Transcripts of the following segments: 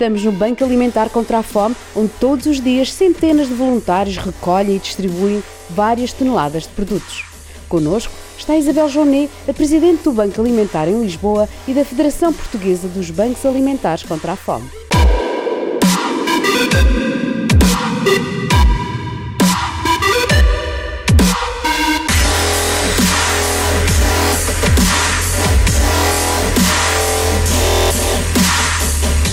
Estamos no Banco Alimentar contra a Fome, onde todos os dias centenas de voluntários recolhem e distribuem várias toneladas de produtos. Conosco está Isabel Jonet, a presidente do Banco Alimentar em Lisboa e da Federação Portuguesa dos Bancos Alimentares contra a Fome.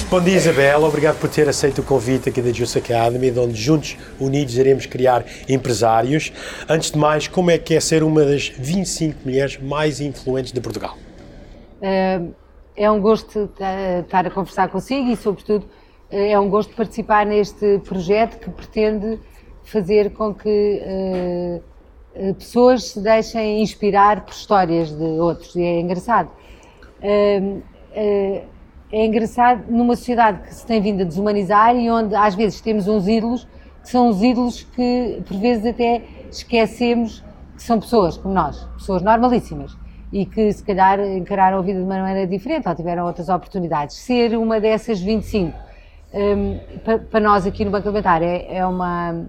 Bom dia, Isabel. Obrigado por ter aceito o convite aqui da Juice Academy, onde juntos, unidos, iremos criar empresários. Antes de mais, como é que é ser uma das 25 mulheres mais influentes de Portugal? É um gosto estar a conversar consigo e, sobretudo, é um gosto participar neste projeto que pretende fazer com que uh, pessoas se deixem inspirar por histórias de outros. E é engraçado. É engraçado numa sociedade que se tem vindo a desumanizar e onde às vezes temos uns ídolos que são os ídolos que por vezes até esquecemos que são pessoas como nós, pessoas normalíssimas e que se calhar encararam a vida de uma maneira diferente ou tiveram outras oportunidades. Ser uma dessas 25 um, para nós aqui no Banco Alimentar é, é, uma,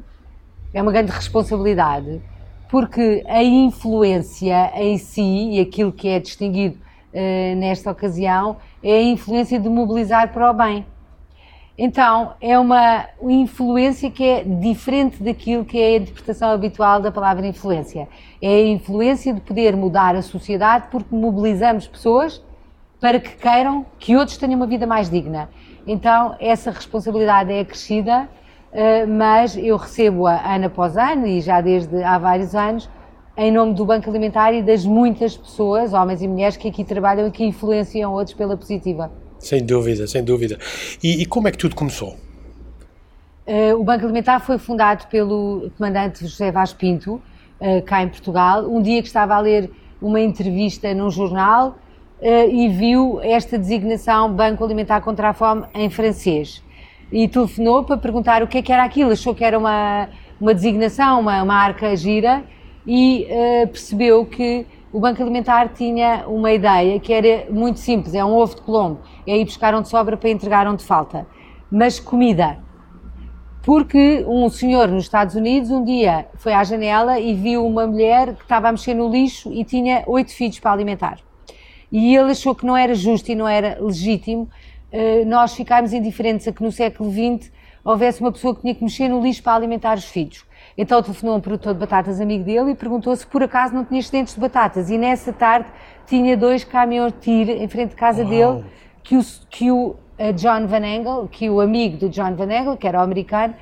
é uma grande responsabilidade porque a influência em si e aquilo que é distinguido nesta ocasião é a influência de mobilizar para o bem. Então, é uma influência que é diferente daquilo que é a interpretação habitual da palavra influência. É a influência de poder mudar a sociedade porque mobilizamos pessoas para que queiram que outros tenham uma vida mais digna. Então, essa responsabilidade é acrescida, eh, mas eu recebo-a ano após ano e já desde há vários anos, em nome do Banco Alimentar e das muitas pessoas, homens e mulheres, que aqui trabalham e que influenciam outros pela positiva. Sem dúvida, sem dúvida. E, e como é que tudo começou? Uh, o Banco Alimentar foi fundado pelo comandante José Vaz Pinto, uh, cá em Portugal, um dia que estava a ler uma entrevista num jornal uh, e viu esta designação Banco Alimentar contra a Fome em francês. E telefonou para perguntar o que é que era aquilo, achou que era uma, uma designação, uma, uma arca gira, e uh, percebeu que o Banco Alimentar tinha uma ideia que era muito simples, é um ovo de colombo, é ir buscar onde sobra para entregar onde falta, mas comida. Porque um senhor nos Estados Unidos um dia foi à janela e viu uma mulher que estava a mexer no lixo e tinha oito filhos para alimentar. E ele achou que não era justo e não era legítimo uh, nós ficarmos indiferentes a que no século XX houvesse uma pessoa que tinha que mexer no lixo para alimentar os filhos. Então telefonou um produtor de batatas amigo dele e perguntou se por acaso não tinha excedentes de batatas. E nessa tarde tinha dois caminhões de tiro em frente de casa Uau. dele que o, que o John Van Engel, que o amigo do John Van Engel, que era o americano,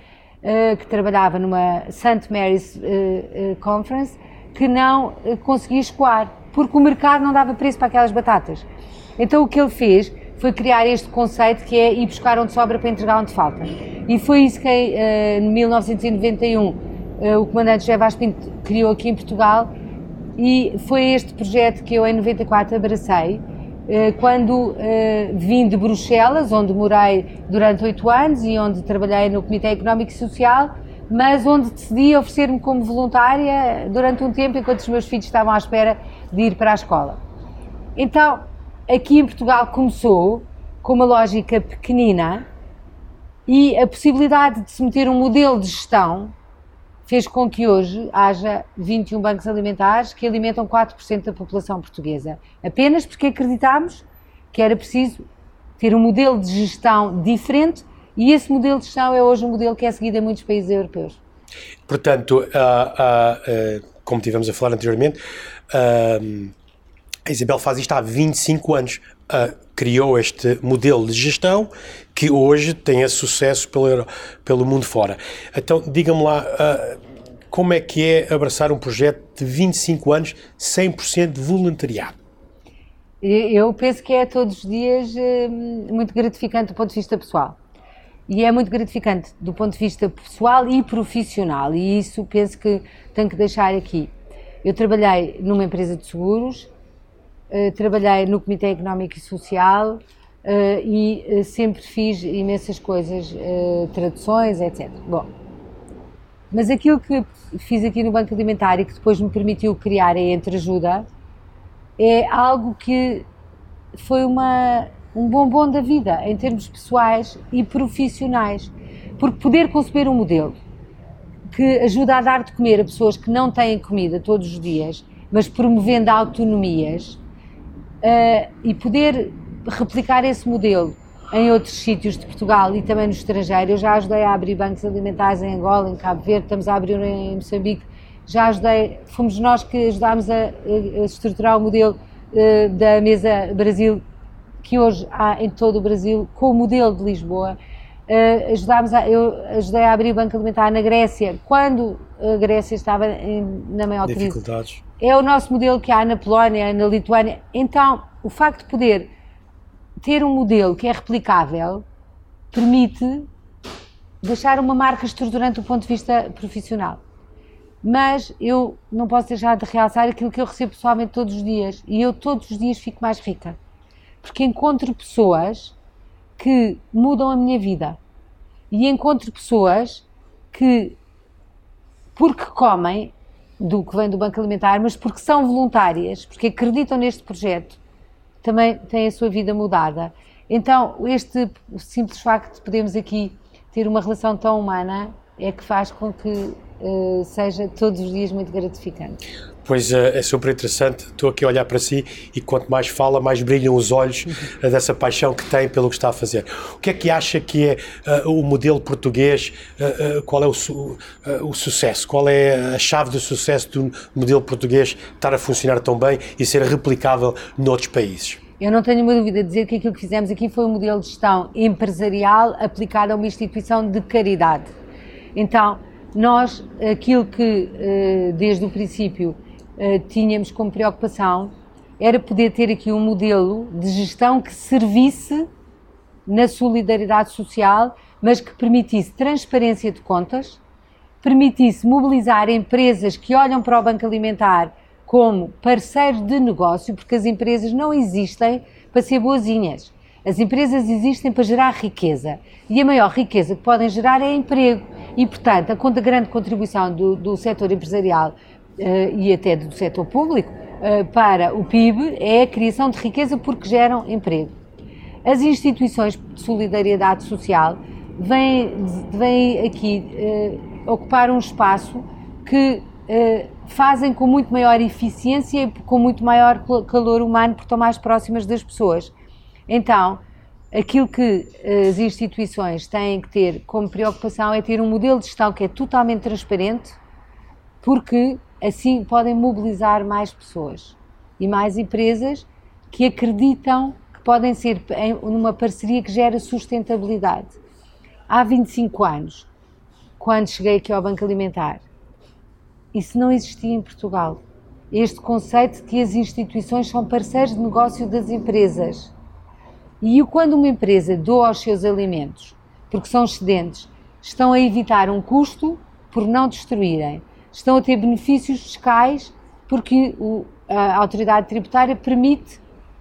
uh, que trabalhava numa St. Mary's uh, Conference, que não conseguia escoar, porque o mercado não dava preço para aquelas batatas. Então o que ele fez foi criar este conceito que é ir buscar onde sobra para entregar onde falta. E foi isso que em 1991 uh, o comandante José Vaz Pinto criou aqui em Portugal e foi este projeto que eu em 94 abracei uh, quando uh, vim de Bruxelas, onde morei durante oito anos e onde trabalhei no Comitê Económico e Social, mas onde decidi oferecer-me como voluntária durante um tempo enquanto os meus filhos estavam à espera de ir para a escola. Então, aqui em Portugal começou com uma lógica pequenina e a possibilidade de se meter um modelo de gestão fez com que hoje haja 21 bancos alimentares que alimentam 4% da população portuguesa. Apenas porque acreditámos que era preciso ter um modelo de gestão diferente e esse modelo de gestão é hoje um modelo que é seguido em muitos países europeus. Portanto, uh, uh, uh, como tivemos a falar anteriormente, a Isabel faz isto há 25 anos. criou este modelo de gestão que hoje tem sucesso pelo, pelo mundo fora. Então, diga-me lá, como é que é abraçar um projeto de 25 anos, 100% de voluntariado? Eu penso que é todos os dias hum, muito gratificante do ponto de vista pessoal. E é muito gratificante do ponto de vista pessoal e profissional, e isso penso que tenho que deixar aqui. Eu trabalhei numa empresa de seguros, eh, trabalhei no Comitê Económico e Social, Uh, e uh, sempre fiz imensas coisas, traduções, etc. Bom, mas aquilo que fiz aqui no Banco Alimentar e que depois me permitiu criar a Entreajuda é algo que foi uma um bombom da vida em termos pessoais e profissionais. Porque poder conceber um modelo que ajuda a dar de comer a pessoas que não têm comida todos os dias, mas promovendo autonomias, uh, e poder replicar esse modelo em outros sítios de Portugal e também no estrangeiro. Eu já ajudei a abrir bancos alimentares em Angola, em Cabo Verde, estamos a abrir em Moçambique. Já ajudei, fomos nós que ajudámos a, a estruturar o modelo uh, da Mesa Brasil, que hoje há em todo o Brasil, com o modelo de Lisboa. Uh, ajudámos a, eu ajudei a abrir o Banco Alimentar na Grécia, quando a Grécia estava em, na maior crise. É o nosso modelo que há na Polónia, na Lituânia. Então, o facto de poder ter um modelo que é replicável permite deixar uma marca estruturante do ponto de vista profissional. Mas eu não posso deixar de realçar aquilo que eu recebo pessoalmente todos os dias. E eu todos os dias fico mais rica. Porque encontro pessoas que mudam a minha vida. E encontro pessoas que, porque comem do que vem do Banco Alimentar, mas porque são voluntárias, porque acreditam neste projeto, também têm a sua vida mudada. Então, este simples facto de podermos aqui ter uma relação tão humana é que faz com que uh, seja todos os dias muito gratificante. Pois é, é super interessante. Estou aqui a olhar para si e quanto mais fala, mais brilham os olhos uh, dessa paixão que tem pelo que está a fazer. O que é que acha que é uh, o modelo português? Uh, qual é o, su o, sucesso? Qual é a chave do sucesso do modelo português estar a funcionar tão bem e ser replicável noutros países? Eu não tenho uma dúvida de dizer que aquilo que fizemos aqui foi um modelo de gestão empresarial aplicado a uma instituição de caridade. Então, nós, aquilo que desde o princípio uh, tínhamos como preocupação era poder ter aqui um modelo de gestão que servisse na solidariedade social, mas que permitisse transparência de contas, permitisse mobilizar empresas que olham para o Banco Alimentar como parceiros de negócio, porque as empresas não existem para ser boazinhas. As empresas existem para gerar riqueza e a maior riqueza que podem gerar é emprego. E, portanto, a grande contribuição do, do setor empresarial e até do setor público uh, para o PIB é a criação de riqueza porque geram emprego. As instituições de solidariedade social vêm, vêm aqui uh, ocupar um espaço que fazem com muito maior eficiência e com muito maior calor humano porque estão mais próximas das pessoas. Então, aquilo que as instituições têm que ter como preocupação é ter um modelo de gestão que é totalmente transparente, porque assim podem mobilizar mais pessoas e mais empresas que acreditam que podem ser em uma parceria que gera sustentabilidade. Há 25 anos, quando cheguei aqui ao Banco Alimentar, isso não existia em Portugal. Este conceito de que as instituições são parceiros de negócio das empresas. E quando uma empresa doa os seus alimentos, porque são excedentes, estão a evitar um custo por não destruírem estão a ter benefícios fiscais porque o, a autoridade tributária permite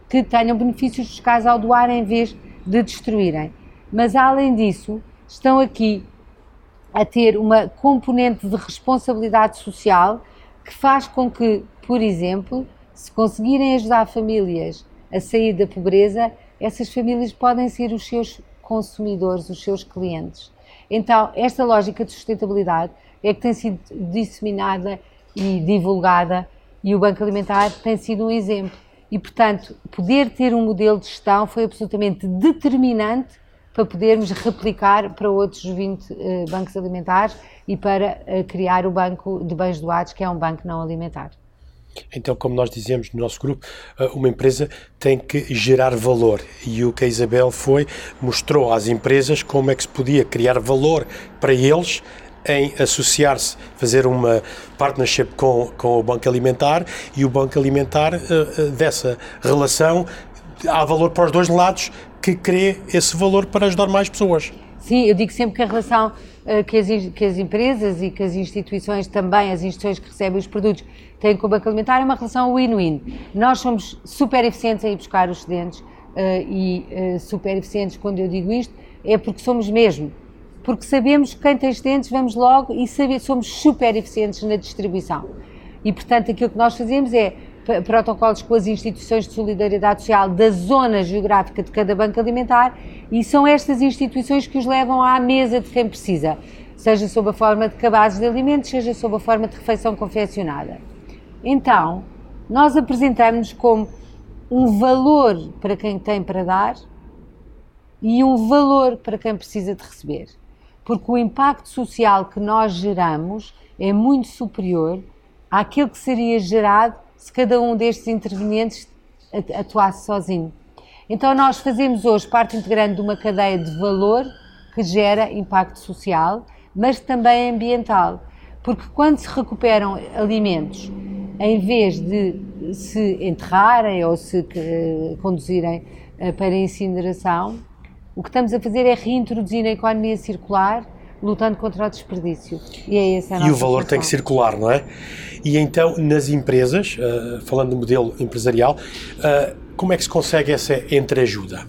que tenham benefícios fiscais ao doar em vez de destruírem. Mas além disso, estão aqui a ter uma componente de responsabilidade social que faz com que, por exemplo, se conseguirem ajudar famílias a sair da pobreza, essas famílias podem ser os seus consumidores, os seus clientes. Então, esta lógica de sustentabilidade é que tem sido disseminada e divulgada e o Banco Alimentar tem sido um exemplo. E, portanto, poder ter um modelo de gestão foi absolutamente determinante para podermos replicar para outros 20 uh, eh, bancos alimentares e para uh, criar o Banco de Bens Doados, que é um banco não alimentar. Então, como nós dizemos no nosso grupo, eh, uma empresa tem que gerar valor e o que a Isabel foi mostrou às empresas como é que se podia criar valor para eles em associar-se, fazer uma partnership com, com o Banco Alimentar e o Banco Alimentar, uh, dessa relação, há valor para os dois lados que crê esse valor para ajudar mais pessoas. Sim, eu digo sempre que a relação que, as, que as empresas e que as instituições, também as instituições que recebem os produtos, têm com o Banco Alimentar é uma relação win-win. Nós somos super eficientes em ir buscar os excedentes uh, e super eficientes, quando eu digo isto, é porque somos mesmo porque sabemos que quem tem excedentes vamos logo e saber, somos super eficientes na distribuição. E, portanto, aquilo que nós fazemos é protocolos com as instituições de solidariedade social da zona geográfica de cada banco alimentar e são estas instituições que os levam à mesa de quem precisa, seja sob a forma de cabazes de alimentos, seja sob a forma de refeição confeccionada. Então, nós apresentamos como um valor para quem tem para dar e um valor para quem precisa de receber. Porque o impacto social que nós geramos é muito superior àquilo que seria gerado se cada um destes intervenientes atuasse sozinho. Então, nós fazemos hoje parte integrante de uma cadeia de valor que gera impacto social, mas também ambiental. Porque quando se recuperam alimentos, em vez de se enterrarem ou se uh, conduzirem uh, para incineração, o que estamos a fazer é reintroduzir a economia circular lutando contra o desperdício. E é esse a nossa E o valor função. tem que circular, não é? E então, nas empresas, uh, falando do modelo empresarial, como é que se consegue essa entreajuda?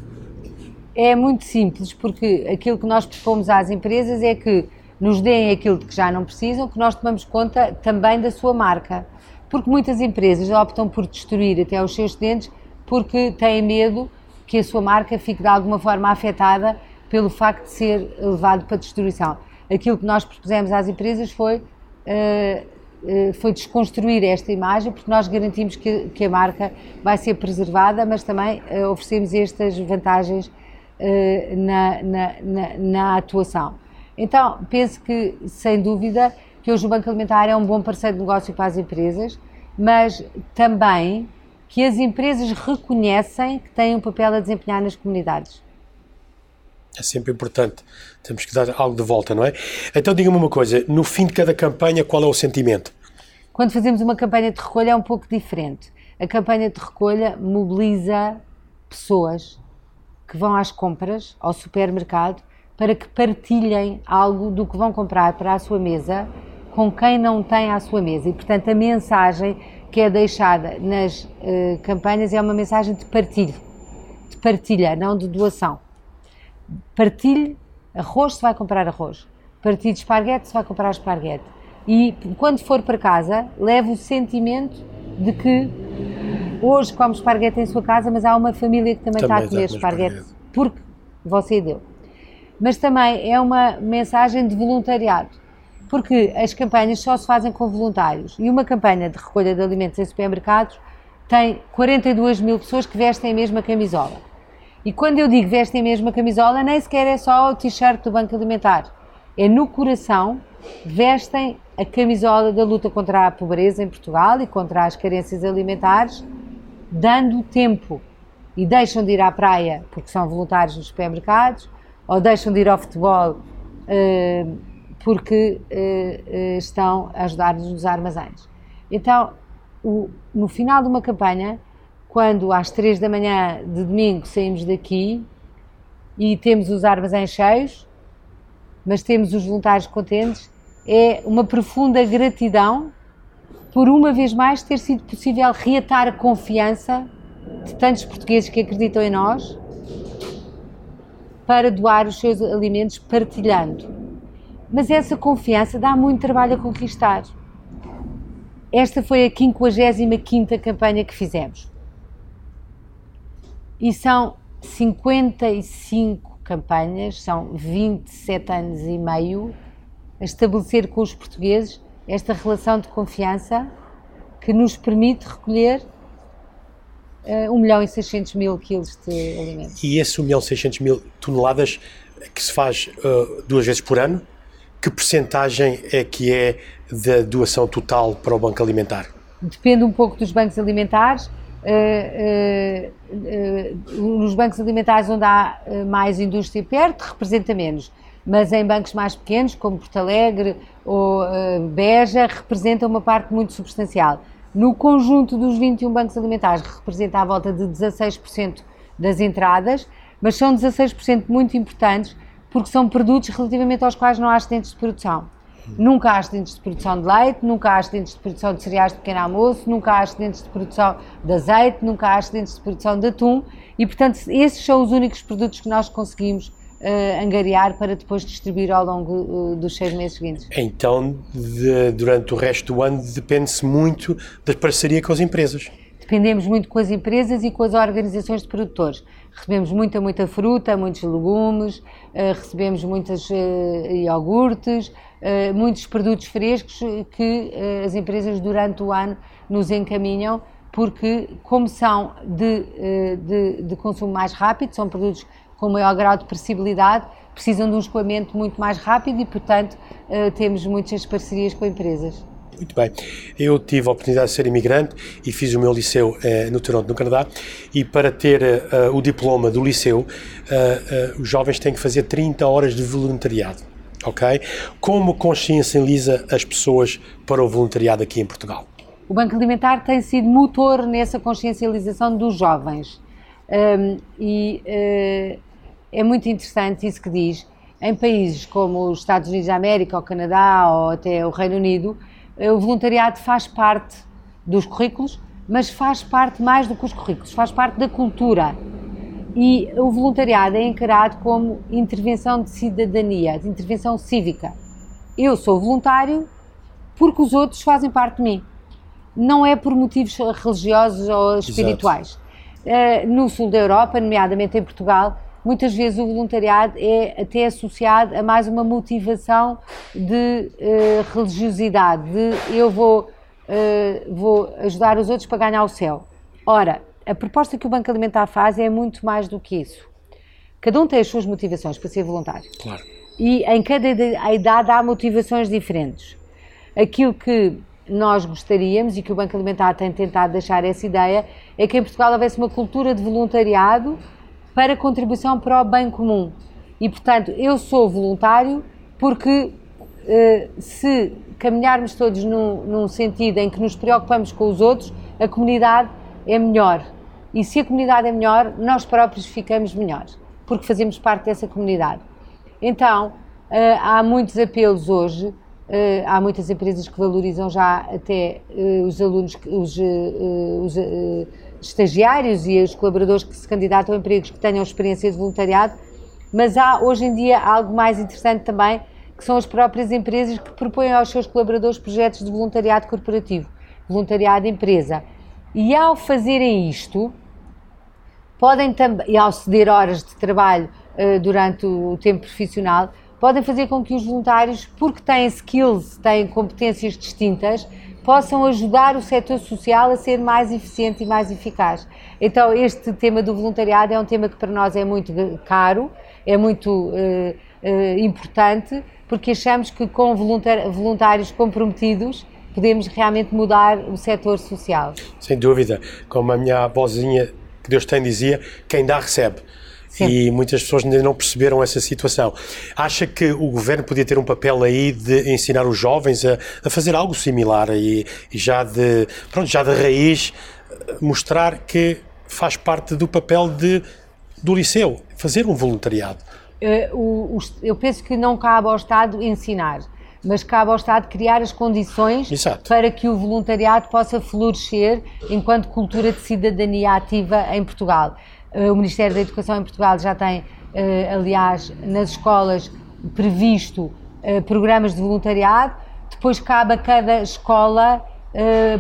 É muito simples, porque aquilo que nós propomos às empresas é que nos deem aquilo de que já não precisam, que nós tomamos conta também da sua marca. Porque muitas empresas optam por destruir até os seus clientes porque têm medo que a sua marca fique de alguma forma afetada pelo facto de ser levado para destruição. Aquilo que nós propusemos às empresas foi, uh, uh, foi desconstruir esta imagem, porque nós garantimos que, que a marca vai ser preservada, mas também uh, oferecemos estas vantagens na, na, na, na atuação. Então, penso que, sem dúvida, que hoje o Banco Alimentar é um bom parceiro de negócio para as empresas, mas também que as empresas reconhecem que têm um papel a desempenhar nas comunidades. É sempre importante. Temos que dar algo de volta, não é? Então diga-me uma coisa: no fim de cada campanha, qual é o sentimento? Quando fazemos uma campanha de recolha é um pouco diferente. A campanha de recolha mobiliza pessoas que vão às compras, ao supermercado, para que partilhem algo do que vão comprar para a sua mesa com quem não tem à sua mesa. E, portanto, a mensagem que é deixada nas uh, campanhas é uma mensagem de partilho, de partilha, não de doação. Partilhe arroz se vai comprar arroz, partilhe esparguete se vai comprar esparguete. E quando for para casa, leve o sentimento de que hoje come esparguete em sua casa, mas há uma família que também, também está a comer esparguete, esparguete porque você deu. Mas também é uma mensagem de voluntariado porque as campanhas só se fazem com voluntários e uma campanha de recolha de alimentos em supermercados tem 42 mil pessoas que vestem a mesma camisola. E quando eu digo vestem a mesma camisola, nem sequer é só o t-shirt do Banco Alimentar. É no coração, vestem a camisola da luta contra a pobreza em Portugal e contra as carências alimentares, dando tempo. E deixam de ir à praia porque são voluntários nos supermercados, ou deixam de ir ao futebol. Uh, porque uh, uh, estão a ajudar-nos nos armazéns. Então, o, no final de uma campanha, quando às três da manhã de domingo saímos daqui e temos os armazéns cheios, mas temos os voluntários contentes, é uma profunda gratidão por uma vez mais ter sido possível reatar a confiança de tantos portugueses que acreditam em nós para doar os seus alimentos partilhando. Mas essa confiança dá muito trabalho a conquistar. Esta foi a 55 campanha que fizemos. E são 55 campanhas, são 27 anos e meio a estabelecer com os portugueses esta relação de confiança que nos permite recolher uh, 1 milhão e 600 mil quilos de alimentos. E esse 1 milhão e 600 mil toneladas que se faz uh, duas vezes por ano? Que percentagem é que é da doação total para o Banco Alimentar? Depende um pouco dos bancos alimentares. Uh, uh, uh, nos bancos alimentares onde há mais indústria perto, representa menos. Mas em bancos mais pequenos, como Porto Alegre ou Beja, representa uma parte muito substancial. No conjunto dos 21 bancos alimentares, representa à volta de 16% das entradas, mas são 16% muito importantes porque são produtos relativamente aos quais não há acidentes de produção. Nunca há acidentes de produção de leite, nunca há acidentes de produção de cereais de pequeno almoço, nunca há acidentes de produção de azeite, nunca há acidentes de produção de atum e, portanto, esses são os únicos produtos que nós conseguimos uh, angariar para depois distribuir ao longo uh, dos seis meses seguintes. Então, de, durante o resto do ano, depende-se muito da parceria com as empresas. dependemos muito com as empresas e com as organizações de produtores. Recebemos muita, muita fruta, muitos legumes, uh, recebemos muitas uh, iogurtes, uh, muitos produtos frescos que as empresas durante o ano nos encaminham, porque, como são de, de, de consumo mais rápido, são produtos com maior grau de precibilidade, precisam de um escoamento muito mais rápido e, portanto, temos muitas parcerias com empresas. Muito bem. Eu tive a oportunidade de ser imigrante e fiz o meu liceu eh, no Toronto, no Canadá, e para ter uh, o diploma do liceu, uh, uh, os jovens têm que fazer 30 horas de voluntariado. Ok? Como consciencializa as pessoas para o voluntariado aqui em Portugal? O Banco Alimentar tem sido motor nessa consciencialização dos jovens. Um, e é muito interessante isso que diz. Em países como os Estados Unidos da América, o Canadá ou até o Reino Unido, eh, o voluntariado faz parte dos currículos, mas faz parte mais do que os currículos, faz parte da cultura. E o voluntariado é encarado como intervenção de cidadania, de intervenção cívica. Eu sou voluntário porque os outros fazem parte de mim. Não é por motivos religiosos ou espirituais. Uh, no sul da Europa, nomeadamente em Portugal, muitas vezes o voluntariado é até associado a mais uma motivação de uh, religiosidade, de eu vou, uh, vou ajudar os outros para ganhar o céu. Ora, a proposta que o Banco Alimentar faz é muito mais do que isso. Cada um tem as suas motivações para ser voluntário. Claro. E em cada idade há motivações diferentes. Aquilo que nós gostaríamos e que o Banco Alimentar tem tentado deixar essa ideia é que em Portugal houvesse uma cultura de voluntariado para contribuição para o bem comum. E, portanto, eu sou voluntário porque eh, se caminharmos todos num, num sentido em que nos preocupamos com os outros, a comunidade é melhor. E se a comunidade é melhor, nós próprios ficamos melhores, porque fazemos parte dessa comunidade. Então, eh, há muitos apelos hoje, eh, há muitas empresas que valorizam já até os alunos, os, os estagiários e os colaboradores que se candidatam a empregos que tenham experiência de voluntariado, mas há hoje em dia algo mais interessante também, que são as próprias empresas que propõem aos seus colaboradores projetos de voluntariado corporativo, voluntariado empresa. E ao fazerem isto, podem também, e ao ceder horas de trabalho uh, durante o tempo profissional, podem fazer com que os voluntários, porque têm skills, têm competências distintas, possam ajudar o setor social a ser mais eficiente e mais eficaz. Então, este tema do voluntariado é um tema que para nós é muito caro, é muito uh, uh, importante, porque achamos que com voluntários comprometidos podemos realmente mudar o setor social. Sem dúvida. Como a minha avózinha, que Deus tem, dizia, quem dá recebe. Sim. e muitas pessoas ainda não perceberam essa situação. Acha que o governo podia ter um papel aí de ensinar os jovens a, a fazer algo similar e, e, já de pronto já de raiz mostrar que faz parte do papel de do liceu fazer um voluntariado? O, eu penso que não cabe ao Estado ensinar mas cabe ao Estado criar as condições Exato. para que o voluntariado possa florescer enquanto cultura de cidadania ativa em Portugal. Eh, o Ministério da Educação em Portugal já tem, eh, aliás, nas escolas previsto eh, programas de voluntariado, depois cabe a cada escola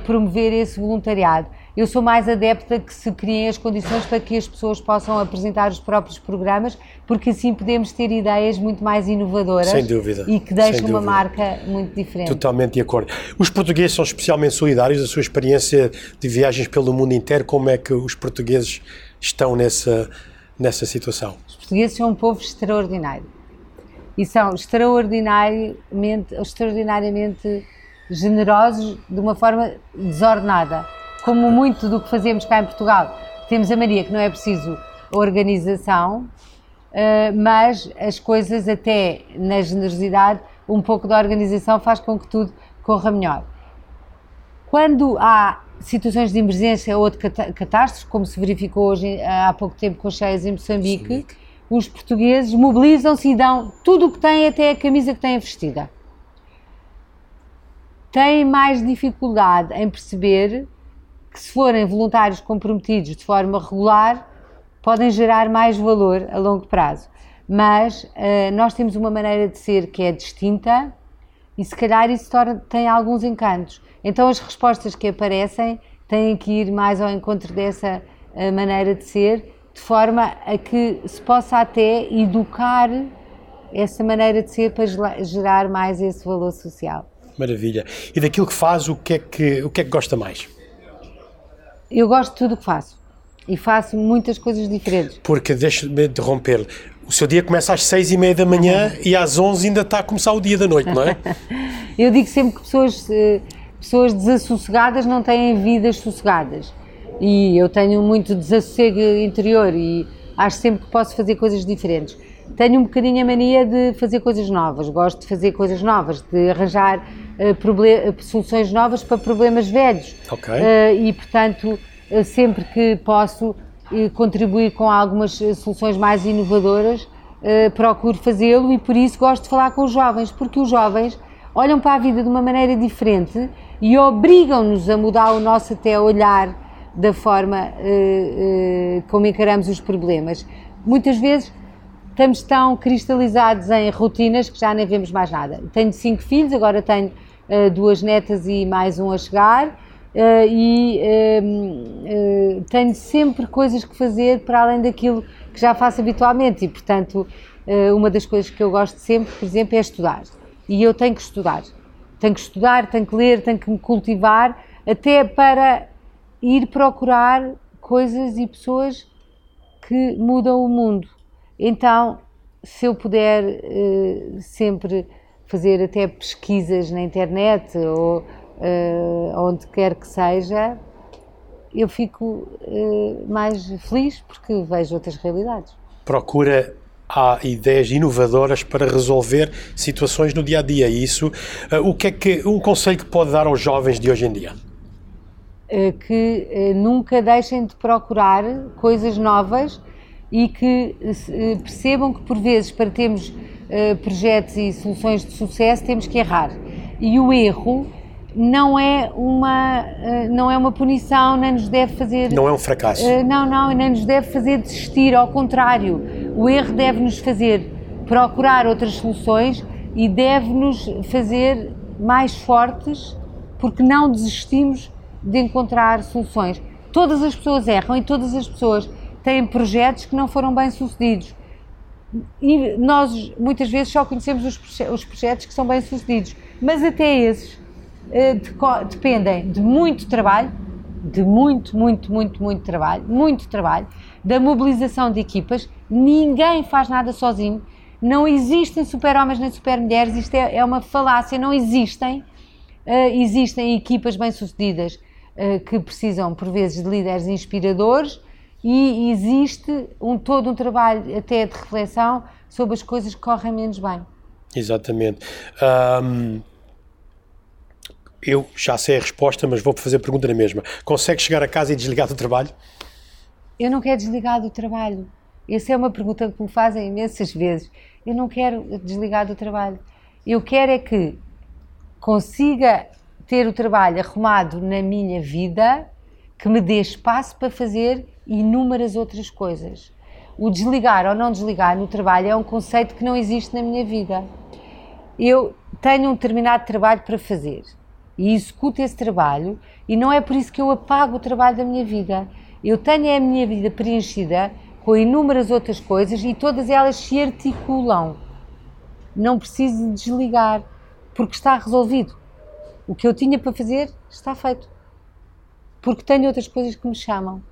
promover esse voluntariado. Eu sou mais adepta que se criem as condições para que as pessoas possam apresentar os próprios programas, porque assim podemos ter ideias muito mais inovadoras Sem dúvida. e que deixam uma marca muito diferente. Totalmente de acordo. Os portugueses são especialmente solidários, a sua experiência de viagens pelo mundo inteiro, como é que os portugueses estão nessa, nessa situação? Os portugueses são um povo extraordinário e são extraordinariamente, extraordinariamente generosos de uma forma desordenada, como muito do que fazemos cá em Portugal. Temos a Maria que não é preciso organização, eh, mas as coisas até na generosidade, um pouco da organização faz com que tudo corra melhor. Quando há situações de emergência ou de catástrofes, como se verificou hoje há pouco tempo com as cheias em Moçambique, Moçambique. os portugueses mobilizam-se e dão tudo o que têm, até a camisa que têm vestida. Têm mais dificuldade em perceber que, se forem voluntários comprometidos de forma regular, podem gerar mais valor a longo prazo. Mas uh, nós temos uma maneira de ser que é distinta e, se calhar, isso torna, tem alguns encantos. Então as respostas que aparecem têm que ir mais ao encontro dessa uh, maneira de ser, de forma a que se possa até educar essa maneira de ser para gerar mais esse valor social. Maravilha. E daquilo que faz, o que é que, o que, é que gosta mais? Eu gosto de tudo o que faço. E faço muitas coisas diferentes. Porque, deixa-me interromper o seu dia começa às seis e meia da manhã e às onze ainda está a começar o dia da noite, não é? Eu digo sempre que pessoas, eh, pessoas desassossegadas não têm vidas sossegadas. E eu tenho muito desassossego interior e acho sempre que posso fazer coisas diferentes. Tenho um bocadinho a mania de fazer coisas novas, gosto de fazer coisas novas, de arranjar uh, soluções novas para problemas velhos. Ok. Uh, e, portanto, uh, sempre que posso contribuir com algumas soluções mais inovadoras, procuro fazê-lo e por isso gosto de falar com os jovens, porque os jovens olham para a vida de uma maneira diferente e obrigam-nos a mudar o nosso até olhar da forma como encaramos os problemas. Muitas vezes estamos tão cristalizados em rotinas que já nem vemos mais nada. Tenho cinco filhos, agora tenho uh, duas netas e mais um a chegar. Uh, e uh, tenho sempre coisas que fazer para além daquilo que já faço habitualmente e, portanto, uma das coisas que eu gosto sempre, por exemplo, é estudar. E eu tenho que estudar. Tenho que estudar, tenho que ler, tenho que me cultivar, até para ir procurar coisas e pessoas que mudam o mundo. Então, se eu puder uh, sempre fazer até pesquisas na internet ou uh, onde quer que seja, eu fico uh, mais feliz porque vejo outras realidades. Procura há ideias inovadoras para resolver situações no dia a dia. E isso, o que é que um conselho que pode dar aos jovens de hoje em dia? Que nunca deixem de procurar coisas novas e que eh, percebam que, por vezes, para termos projetos e soluções de sucesso, temos que errar. E o erro não é uma, não é uma punição, nem nos deve fazer. Não é um fracasso. Não, não, nem nos deve fazer desistir, ao contrário. O erro deve nos fazer procurar outras soluções e deve nos fazer mais fortes, porque não desistimos de encontrar soluções. Todas as pessoas erram e todas as pessoas têm projetos que não foram bem sucedidos. E nós muitas vezes só conhecemos os, os projetos que são bem sucedidos, mas até esses eh, dependem de muito trabalho, de muito, muito, muito, muito trabalho, muito trabalho, da mobilização de equipas. Ninguém faz nada sozinho. Não existem super-homens nem super-mulheres, isto é, é, uma falácia, não existem. Uh, existem equipas bem-sucedidas uh, que precisam, por vezes, de líderes inspiradores e existe um, todo um trabalho até de reflexão sobre as coisas que correm menos bem. Exatamente. Um, eu já sei a resposta, mas vou fazer a pergunta na mesma. Consegue chegar a casa e desligar do trabalho? Eu não quero desligar do trabalho. Essa é uma pergunta que me fazem imensas vezes. Eu não quero desligar do trabalho. Eu quero é que consiga ter o trabalho arrumado na minha vida, que me dê espaço para fazer inúmeras outras coisas. O desligar ou não desligar no trabalho é um conceito que não existe na minha vida. Eu tenho um determinado trabalho para fazer e executo esse trabalho, e não é por isso que eu apago o trabalho da minha vida. Eu tenho a minha vida preenchida com inúmeras outras coisas e todas elas se articulam. Não preciso desligar, porque está resolvido. O que eu tinha para fazer está feito. Porque tenho outras coisas que me chamam.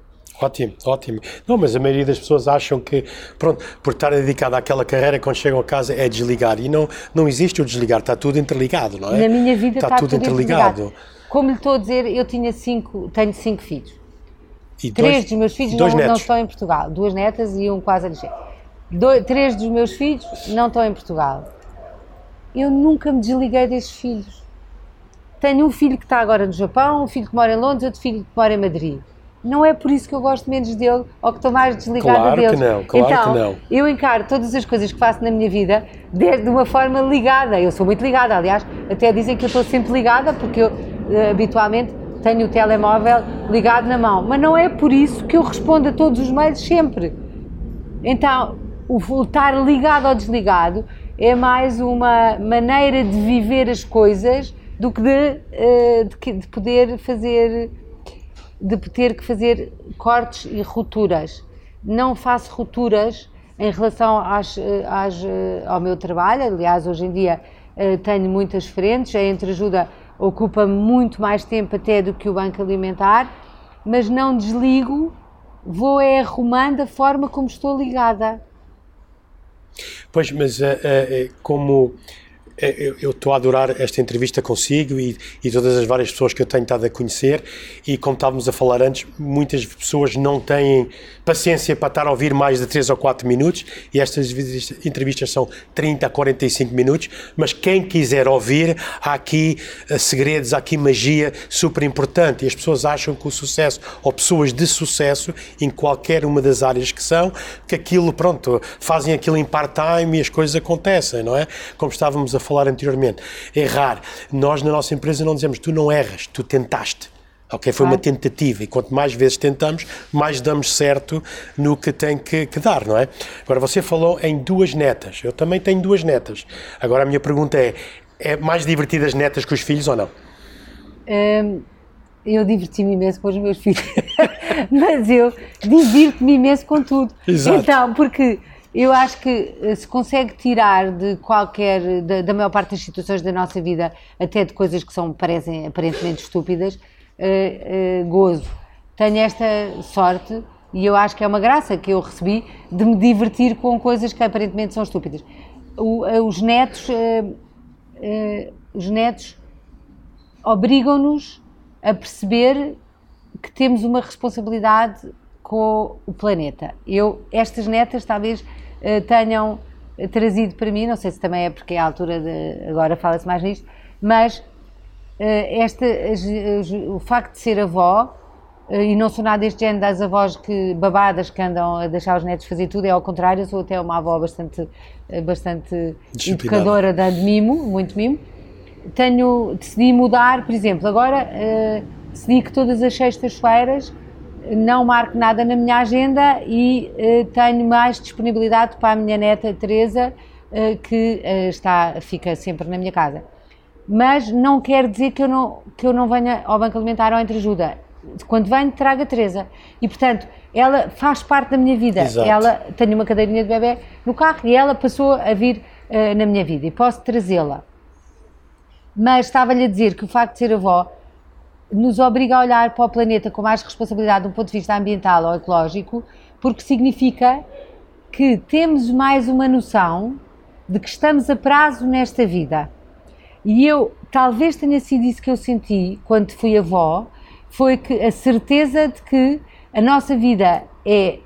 Ótimo, ótimo. Não, mas a maioria das pessoas acham que, pronto, por estar dedicado àquela carreira, quando chegam a casa é desligar. E não, não existe o desligar, está tudo interligado, não é? Na minha vida está, está tudo, tudo interligado. interligado. Como lhe estou a dizer, eu tinha cinco, tenho cinco filhos. E três dois, dos meus filhos não, não, estão em Portugal. Duas netas e um quase a nascer. três dos meus filhos não estão em Portugal. Eu nunca me desliguei desses filhos. Tenho um filho que está agora no Japão, um filho que mora em Londres, outro filho que mora em Madrid não é por isso que eu gosto menos dele ou que estou mais desligada claro dele. Que não, claro então, que não. eu encaro todas as coisas que faço na minha vida de uma forma ligada. Eu sou muito ligada, aliás, até dizem que eu estou sempre ligada porque eu uh, habitualmente tenho o telemóvel ligado na mão. Mas não é por isso que eu respondo a todos os mails sempre. Então, o estar ligado ou desligado é mais uma maneira de viver as coisas do que de, uh, de, de poder fazer de ter que fazer cortes e rupturas. Não faço rupturas em relação às, às, ao meu trabalho, aliás, hoje em dia tenho muitas frentes, a entreajuda ocupa muito mais tempo até do que o Banco Alimentar, mas não desligo, vou é arrumando a forma como estou ligada. Pois, mas uh, uh, como eu estou a adorar esta entrevista consigo e, e, todas as várias pessoas que eu tenho estado a conhecer. E como estávamos a falar antes, muitas pessoas não têm paciência para estar a ouvir mais de 3 ou 4 minutos. E estas entrevistas são 30 a 45 minutos, mas quem quiser ouvir, há aqui uh, segredos, há aqui magia super importante. E as pessoas acham que o sucesso, ou pessoas de sucesso em qualquer uma das áreas que são, que aquilo, pronto, fazem aquilo em part-time e as coisas acontecem, não é? Como estávamos a falar anteriormente. Errar. Nós, na nossa empresa, não dizemos tu não erras, tu tentaste. Ok, foi uma tentativa e quanto mais vezes tentamos, mais damos certo no que tem que, que, dar, não é? Agora, você falou em duas netas. Eu também tenho duas netas. Agora, a minha pergunta é: é mais divertido as netas que os filhos ou não? Um, eu diverti-me imenso com os meus filhos, mas eu divirto-me imenso com tudo. Exato. Então, porque eu acho que eh, se consegue tirar de qualquer, da, da, maior parte das situações da nossa vida, até de coisas que são, parecem aparentemente estúpidas, uh, uh, gozo. Tenho esta sorte e eu acho que é uma graça que eu recebi de me divertir com coisas que aparentemente são estúpidas. O, uh, os netos, os netos obrigam-nos a perceber que temos uma responsabilidade com o planeta. Eu, estas netas, talvez tenham trazido para mim, não sei se também é porque é a altura de, agora fala-se mais nisto, mas uh, esta, o facto de ser avó, uh, e não sou nada deste género das avós que babadas que andam a deixar os netos fazer tudo, é ao contrário, eu sou até uma avó bastante, bastante educadora, dando mimo, muito mimo. Tenho, decidi mudar, por exemplo, agora decidi que todas as sextas-feiras não marco nada na minha agenda e uh, tenho mais disponibilidade para a minha neta Teresa, uh, que uh, está, fica sempre na minha casa. Mas não quer dizer que eu não, que eu não venha ao Banco Alimentar ou entre ajuda. Quando venho, trago a Teresa. E, portanto, ela faz parte da minha vida. Exato. Ela tem uma cadeirinha de bebê no carro e ela passou a vir na minha vida e posso trazê-la. Mas estava-lhe a dizer que o facto de ser avó nos obriga a olhar para o planeta com mais responsabilidade do ponto de vista ambiental ou ecológico, porque significa que temos mais uma noção de que estamos a prazo nesta vida. E eu, talvez tenha sido isso que eu senti quando fui avó, foi que a certeza de que a nossa vida é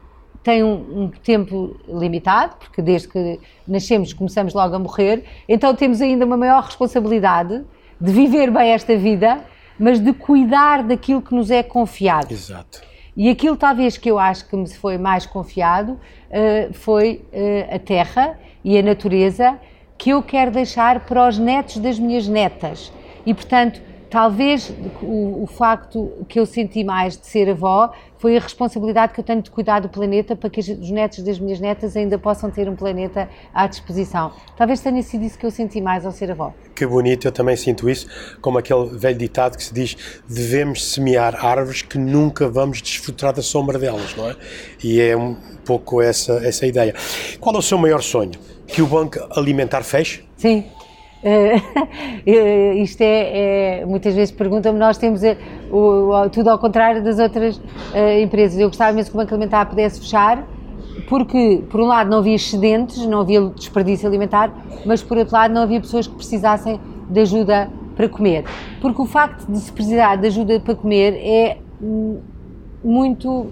tem um, um, tempo limitado, porque desde que nascemos começamos logo a morrer, então temos ainda uma maior responsabilidade de viver bem esta vida mas de cuidar daquilo que nos é confiado. Exato. E aquilo talvez que eu acho que me foi mais confiado uh, foi uh, a terra e a natureza que eu quero deixar para os netos das minhas netas. E portanto, talvez o, o, facto que eu senti mais de ser avó foi a responsabilidade que eu tenho de cuidar do planeta para que os netos das minhas netas ainda possam ter um planeta à disposição. Talvez tenha sido isso que eu senti mais ao ser avó. Que bonito, eu também sinto isso, como aquele velho ditado que se diz: devemos semear árvores que nunca vamos desfrutar da sombra delas, não é? E é um pouco essa, essa ideia. Qual é o seu maior sonho? Que o Banco Alimentar feche? Sim. Uh, isto é, é muitas vezes perguntam-me, nós temos uh, o, tudo ao contrário das outras uh, empresas. Eu gostava mesmo que o Banco Alimentar pudesse fechar, porque, por um lado, não havia excedentes, não havia desperdício alimentar, mas, por outro lado, não havia pessoas que precisassem de ajuda para comer. Porque o facto de se precisar de ajuda para comer é muito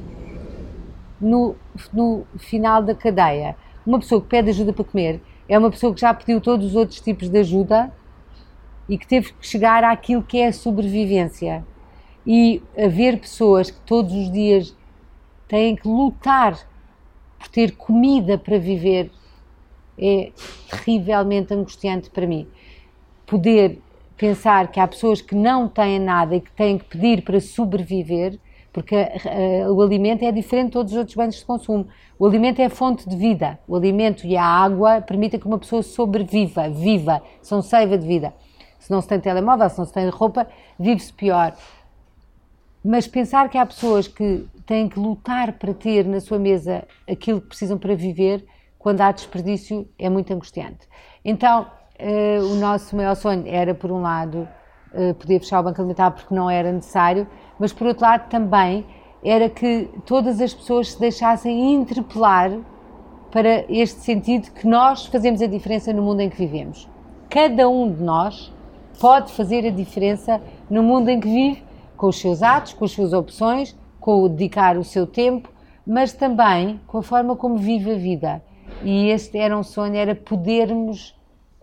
no, no final da cadeia. Uma pessoa que pede ajuda para comer é uma pessoa que já pediu todos os outros tipos de ajuda e que teve que chegar àquilo que é a sobrevivência. E haver pessoas que todos os dias têm que lutar por ter comida para viver é terrivelmente angustiante para mim. Poder pensar que há pessoas que não têm nada e que têm que pedir para sobreviver porque uh, o alimento é diferente de todos os outros bens de consumo. O alimento é fonte de vida. O alimento e a água permitem que uma pessoa sobreviva, viva, são seiva de vida. Se não se tem telemóvel, se não se tem roupa, vive-se pior. Mas pensar que há pessoas que têm que lutar para ter na sua mesa aquilo que precisam para viver, quando há desperdício, é muito angustiante. Então, uh, o nosso maior sonho era, por um lado, uh, poder fechar o Banco Alimentar porque não era necessário, mas, por outro lado, também era que todas as pessoas se deixassem interpelar para este sentido que nós fazemos a diferença no mundo em que vivemos. Cada um de nós pode fazer a diferença no mundo em que vive, com os seus atos, com as suas opções, com o dedicar o seu tempo, mas também com a forma como vive a vida. E este era um sonho, era podermos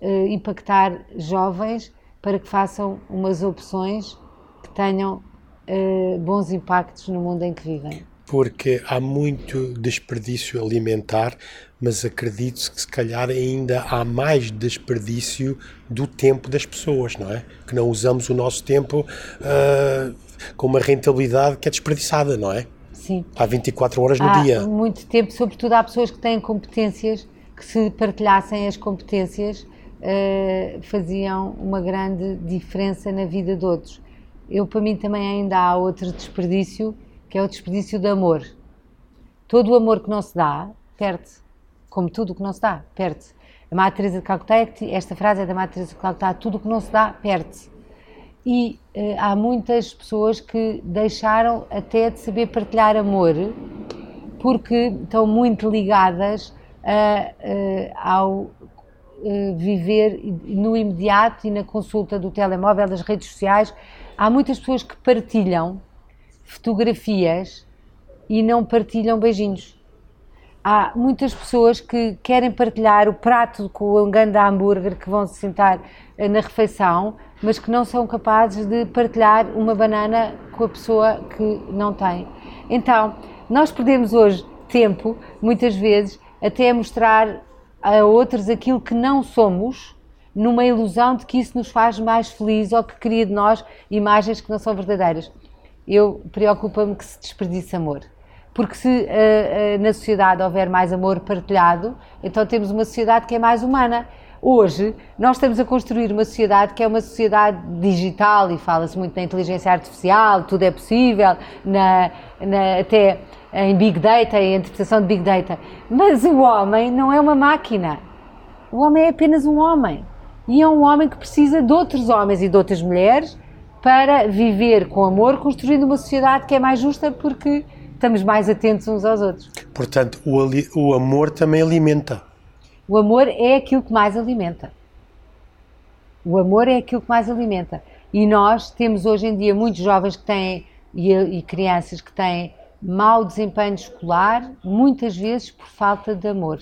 uh, impactar jovens para que façam umas opções que tenham uh, bons impactos no mundo em que vivem. Porque há muito desperdício alimentar, mas acredito que se calhar ainda há mais desperdício do tempo das pessoas, não é? Que não usamos o nosso tempo uh, com uma rentabilidade que é desperdiçada, não é? Sim. Há 24 horas no há dia. muito tempo, sobretudo há pessoas que têm competências, que se partilhassem as competências, uh, faziam uma grande diferença na vida de outros. Eu, para mim, também ainda há outro desperdício, que é o desperdício de amor. Todo o amor que não se dá, perde-se. Como tudo o que não se dá, perde-se. A Teresa de Calcutá, esta frase é da Teresa de Calcutá, tudo o que não se dá, perde-se. E uh, há muitas pessoas que deixaram até de saber partilhar amor, porque estão muito ligadas a, uh, ao uh, viver no imediato e na consulta do telemóvel, das redes sociais. Há muitas pessoas que partilham fotografias e não partilham beijinhos. Há muitas pessoas que querem partilhar o prato com o grande hambúrguer que vão se sentar na refeição, mas que não são capazes de partilhar uma banana com a pessoa que não tem. Então, nós perdemos hoje tempo, muitas vezes, até a mostrar a outros aquilo que não somos, numa ilusão de que isso nos faz mais felizes ou que cria de nós imagens que não são verdadeiras. Eu preocupa-me que se desperdice amor. Porque se uh, uh, na sociedade houver mais amor partilhado, então temos uma sociedade que é mais humana. Hoje, nós estamos a construir uma sociedade que é uma sociedade digital e fala-se muito na inteligência artificial, tudo é possível, na, na, até em Big Data, em interpretação de Big Data. Mas o homem não é uma máquina. O homem é apenas um homem. E é um homem que precisa de outros homens e de outras mulheres para viver com amor, construindo uma sociedade que é mais justa porque estamos mais atentos uns aos outros. Portanto, o, o amor também alimenta. O amor é aquilo que mais alimenta. O amor é aquilo que mais alimenta. E nós temos hoje em dia muitos jovens que têm e, e crianças que têm mau desempenho escolar, muitas vezes por falta de amor.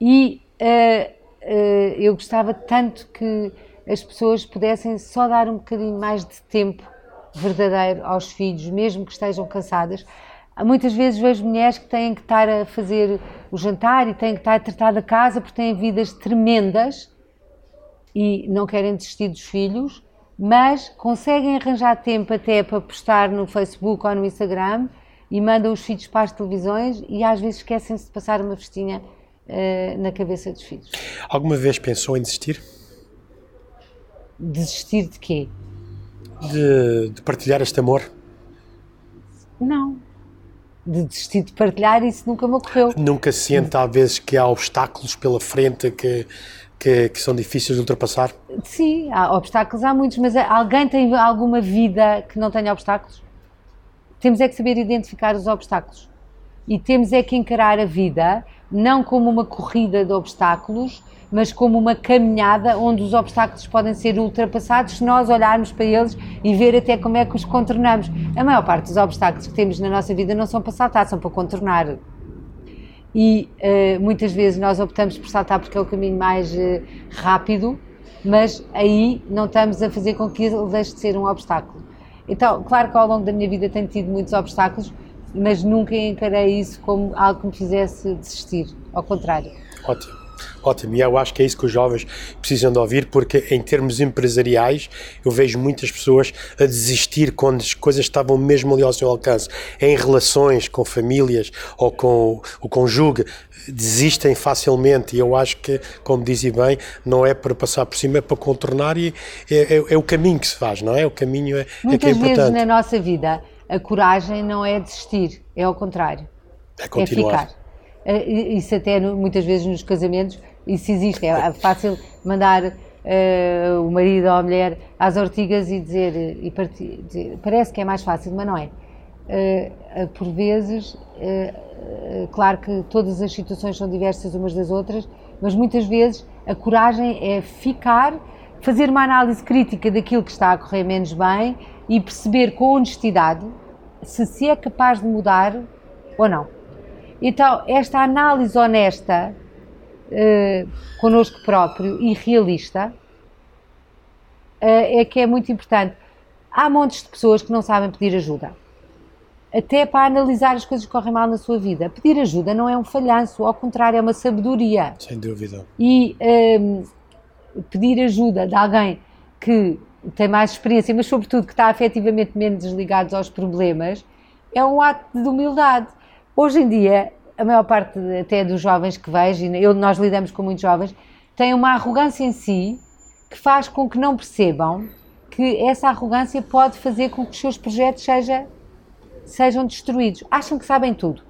E uh, eu gostava tanto que as pessoas pudessem só dar um bocadinho mais de tempo verdadeiro aos filhos, mesmo que estejam cansadas, Muitas vezes vejo mulheres que têm que estar a fazer o jantar e têm que estar a tratar da casa porque têm vidas tremendas e não querem desistir dos filhos, mas conseguem arranjar tempo até para postar no Facebook ou no Instagram e mandam os filhos para as televisões e às vezes esquecem-se de passar uma festinha uh, na cabeça dos filhos. Alguma vez pensou em desistir? Desistir de quê? De, de partilhar este amor? Não, de desistir de partilhar, isso nunca me ocorreu. Nunca se sente, às vezes, que há obstáculos pela frente que, que, que, são difíceis de ultrapassar? Sim, há obstáculos, há muitos, mas alguém tem alguma vida que não tenha obstáculos? Temos é que saber identificar os obstáculos. E temos é que encarar a vida não como uma corrida de obstáculos, mas como uma caminhada onde os obstáculos podem ser ultrapassados se nós olharmos para eles e ver até como é que os contornamos. A maior parte dos obstáculos que temos na nossa vida não são para saltar, são para contornar. E uh, muitas vezes nós optamos por saltar porque é o caminho mais uh, rápido, mas aí não estamos a fazer com que ele deixe de ser um obstáculo. Então, claro que ao longo da minha vida tenho tido muitos obstáculos, mas nunca encarei isso como algo que me fizesse desistir, ao contrário. Ótimo. Ótimo, e eu acho que é isso que os jovens precisam de ouvir, porque em termos empresariais eu vejo muitas pessoas a desistir quando as coisas estavam mesmo ali ao seu alcance. Em relações com famílias ou com o conjugue, desistem facilmente e eu acho que, como dizia bem, não é para passar por cima, é para contornar e é, é, é o caminho que se faz, não é? O caminho é, Muitas é que é vezes na nossa vida a coragem não é desistir, é ao contrário. É continuar. É ficar. Eh, isso até muitas vezes nos casamentos, isso existe. É fácil mandar uh, o marido ou a mulher às ortigas e dizer, e partir, dizer, parece que é mais fácil, mas não é. Uh, por vezes, uh, claro que todas as situações são diversas umas das outras, mas muitas vezes a coragem é ficar, fazer uma análise crítica daquilo que está a correr menos bem e perceber com honestidade se se é capaz de mudar ou não. Então, esta análise honesta uh, connosco próprio e realista uh, é que é muito importante. Há montes de pessoas que não sabem pedir ajuda. Até para analisar as coisas que correm mal na sua vida. Pedir ajuda não é um falhanço, ao contrário, é uma sabedoria. Sem dúvida. E um, pedir ajuda de alguém que tem mais experiência, mas sobretudo que está afetivamente menos desligado aos problemas, é um ato de humildade. Hoje em dia, a maior parte até dos jovens que vejo, e eu, nós lidamos com muitos jovens, têm uma arrogância em si que faz com que não percebam que essa arrogância pode fazer com que os seus projetos seja, sejam destruídos. Acham que sabem tudo,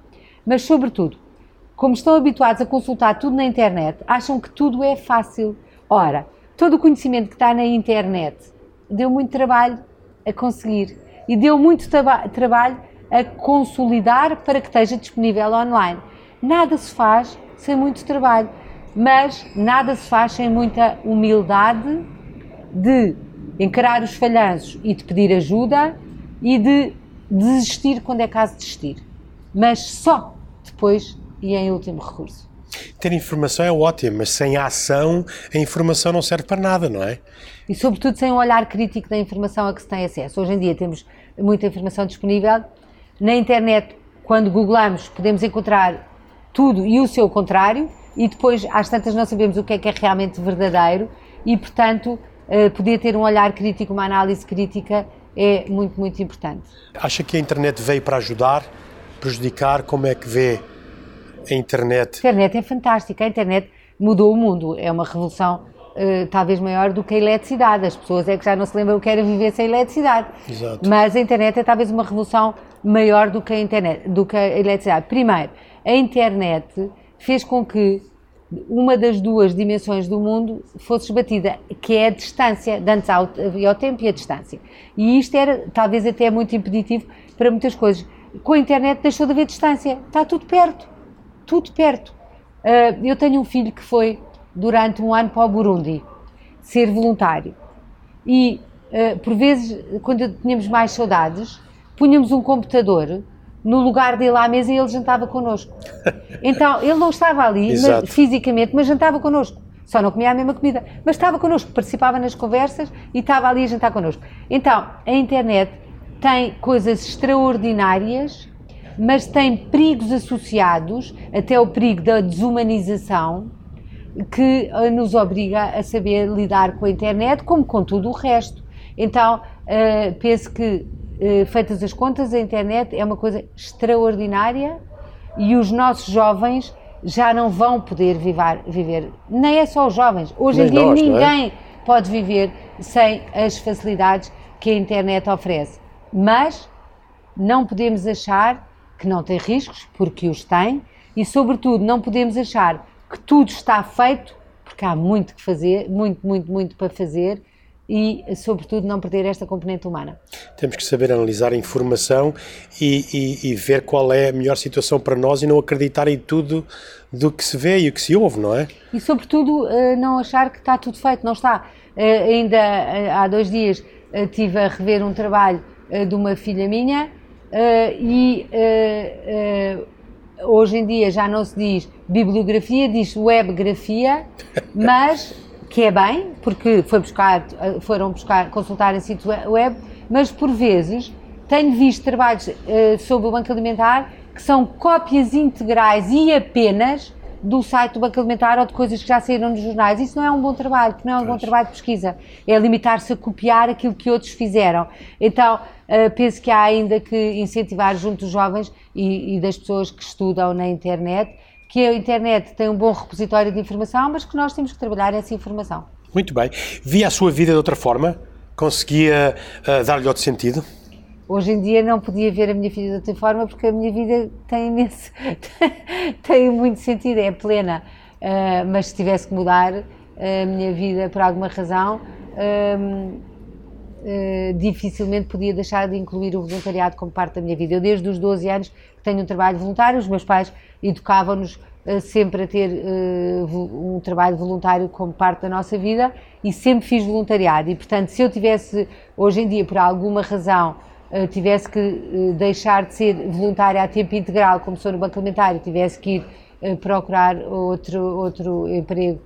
mas, sobretudo, como estão habituados a consultar tudo na internet, acham que tudo é fácil. Ora, todo o conhecimento que está na internet deu muito trabalho a conseguir e deu muito trabalho a consolidar para que esteja disponível online. Nada se faz sem muito trabalho, mas nada se faz sem muita humildade de encarar os falhanços e de pedir ajuda e de desistir quando é caso de desistir. Mas só depois e em último recurso. Ter informação é ótimo, mas sem ação a informação não serve para nada, não é? E sobretudo sem um olhar crítico da informação a que se tem acesso. Hoje em dia temos muita informação disponível na internet, quando googlamos, podemos encontrar tudo e o seu contrário, e depois, às tantas, não sabemos o que é que é realmente verdadeiro, e, portanto, eh, poder ter um olhar crítico, uma análise crítica, é muito, muito importante. Acha que a internet veio para ajudar, prejudicar? Como é que vê a internet? A internet é fantástica, a internet mudou o mundo, é uma revolução uh, talvez maior do que a eletricidade. As pessoas é que já não se lembram o que era viver sem eletricidade. Exato. Mas a internet é talvez uma revolução maior do que a internet, do que a eletricidade. Primeiro, a internet fez com que uma das duas dimensões do mundo fosse esbatida, que é a distância, de antes havia o tempo e a distância. E isto era talvez até muito impeditivo para muitas coisas. Com a internet deixou de haver distância, está tudo perto, tudo perto. Uh, eu tenho um filho que foi durante um ano para o Burundi ser voluntário e uh, por vezes quando tínhamos mais saudades punhamos um computador no lugar dele à mesa e ele jantava connosco. Então, ele não estava ali mas, fisicamente, mas jantava connosco. Só não comia a mesma comida, mas estava connosco, participava nas conversas e estava ali a jantar connosco. Então, a internet tem coisas extraordinárias, mas tem perigos associados, até o perigo da desumanização, que eh, nos obriga a saber lidar com a internet, como com tudo o resto. Então, uh, penso que eh, feitas as contas, a internet é uma coisa extraordinária e os nossos jovens já não vão poder vivar, viver. Nem é só os jovens. Hoje Nem em dia nós, é? ninguém é? pode viver sem as facilidades que a internet oferece. Mas não podemos achar que não tem riscos, porque os tem, e sobretudo não podemos achar que tudo está feito, porque há muito que fazer, muito, muito, muito para fazer e, sobretudo, não perder esta componente humana. Temos que saber analisar a informação e, e, e, ver qual é a melhor situação para nós e não acreditar em tudo do que se vê e o que se ouve, não é? E, sobretudo, eh, não achar que está tudo feito. Não está. Eh, ainda eh, há dois dias estive a rever um trabalho de uma filha minha e hoje em dia já não se diz bibliografia, diz webgrafia, mas que é bem, porque foi buscar, foram buscar, consultar em sítio web, mas por vezes tenho visto trabalhos uh, sobre o banco alimentar que são cópias integrais e apenas do site do Banco Alimentar ou de coisas que já saíram nos jornais. Isso não é um bom trabalho, porque não é um bom trabalho de pesquisa. É limitar-se a copiar aquilo que outros fizeram. Então, uh, penso que há ainda que incentivar junto dos jovens e, e das pessoas que estudam na internet que a internet tem um bom repositório de informação, mas que nós temos que trabalhar essa informação. Muito bem. Via a sua vida de outra forma? Conseguia uh, dar-lhe outro sentido? Hoje em dia não podia ver a minha vida de outra forma porque a minha vida tem imenso, tem muito sentido, é plena. Uh, mas se tivesse que mudar a minha vida por alguma razão, uh, dificilmente podia deixar de incluir o voluntariado como parte da minha vida. Eu desde os 12 anos tenho um trabalho voluntário, os meus pais educavam-nos uh, sempre a ter uh, um trabalho voluntário como parte da nossa vida e sempre fiz voluntariado. E, portanto, se eu tivesse, hoje em dia, por alguma razão, uh, tivesse que deixar de ser voluntária a tempo integral, como sou no Banco Alimentar, e tivesse que ir procurar outro, outro emprego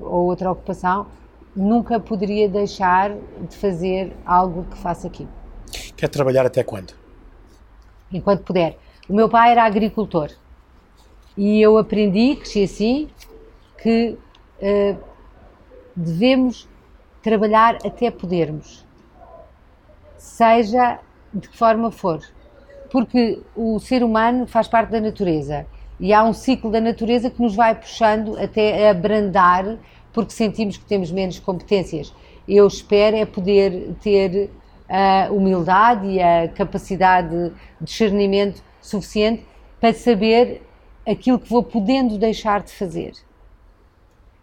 ou outra ocupação, nunca poderia deixar de fazer algo que faço aqui. Quer trabalhar até quando? Enquanto puder. O meu pai era agricultor. E eu aprendi, cresci assim, que uh, devemos trabalhar até podermos, seja de que forma for, porque o ser humano faz parte da natureza. E há um ciclo da natureza que nos vai puxando até abrandar porque sentimos que temos menos competências. Eu espero é poder ter a humildade e a capacidade de discernimento suficiente para saber aquilo que vou podendo deixar de fazer.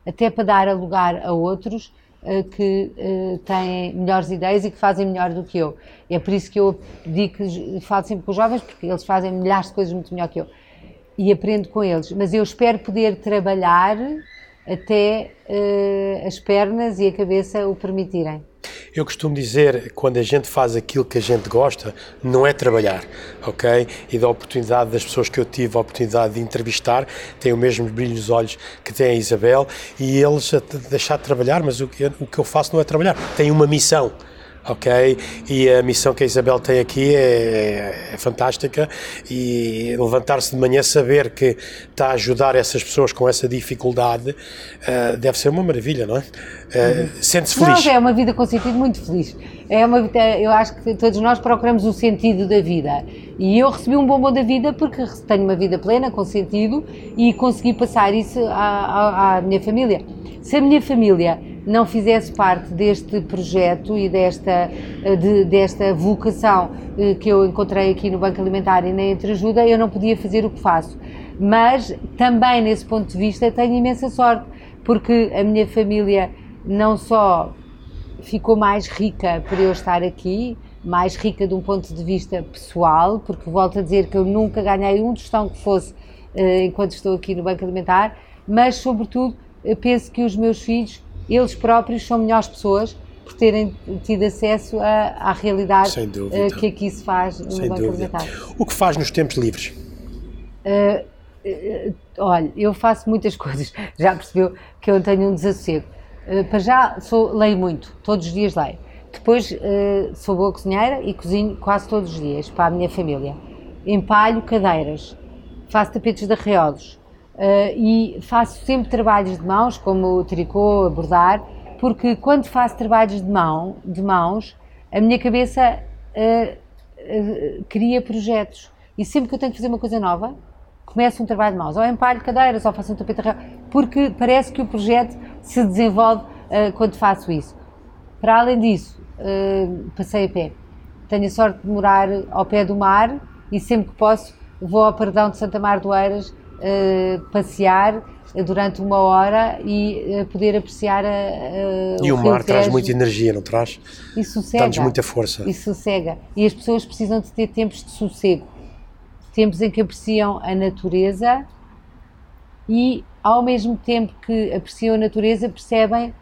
Até para dar lugar a outros uh, que uh, têm melhores ideias e que fazem melhor do que eu. É por isso que eu digo que falo sempre com os jovens, porque eles fazem milhares de coisas muito melhor que eu. E aprendo com eles. Mas eu espero poder trabalhar até uh, as pernas e a cabeça o permitirem. Eu costumo dizer, quando a gente faz aquilo que a gente gosta, não é trabalhar, ok? E da oportunidade das pessoas que eu tive a oportunidade de entrevistar, têm o mesmo brilho nos olhos que tem a Isabel, e eles a deixar de trabalhar, mas o que, eu faço não é trabalhar, tem uma missão ok? E a missão que a Isabel tem aqui é, é fantástica e levantar-se de manhã saber que está a ajudar essas pessoas com essa dificuldade uh, deve ser uma maravilha, não é? Uh, Sente-se feliz? Não, é uma vida com sentido muito feliz. É uma, eu acho que todos nós procuramos o sentido da vida e eu recebi um bombom da vida porque tenho uma vida plena, com sentido e consegui passar isso à, à, à minha família. Se a minha família não fizesse parte deste projeto e desta, eh, de, desta vocação eh, que eu encontrei aqui no Banco Alimentar e na Entreajuda, eu não podia fazer o que faço. Mas também nesse ponto de vista tenho imensa sorte, porque a minha família não só ficou mais rica por eu estar aqui, mais rica de um ponto de vista pessoal, porque volto a dizer que eu nunca ganhei um tostão que fosse uh, enquanto estou aqui no Banco Alimentar, mas sobretudo penso que os meus filhos eles próprios são melhores pessoas por terem tido acesso a, à realidade uh, que aqui se faz no Sem Banco Alimentar. O que faz nos tempos livres? Uh, uh, olha, eu faço muitas coisas. Já percebeu que eu tenho um desassossego. para já, sou, leio muito, todos os dias leio. Depois, sou boa cozinheira e cozinho quase todos os dias para a minha família. Empalho cadeiras, faço tapetes de arreolos, Uh, e faço sempre trabalhos de mãos, como tricô, bordar, porque quando faço trabalhos de, mão, de mãos, a minha cabeça uh, uh, cria projetos. E sempre que eu tenho que fazer uma coisa nova, começo um trabalho de mãos, ou empalho cadeiras, ou faço um tapete porque parece que o projeto se desenvolve quando faço isso. Para além disso, passei a pé. Tenho a sorte de morar ao pé do mar e sempre que posso vou ao Perdão de Santa Mar do Eiras uh, passear durante uma hora e uh, poder apreciar a, uh, E o, o mar traz muita energia, não traz? E sossega. Dá-nos muita força. E sossega. E as pessoas precisam de ter tempos de sossego. Tempos em que apreciam a natureza e, ao mesmo tempo que apreciam a natureza, percebem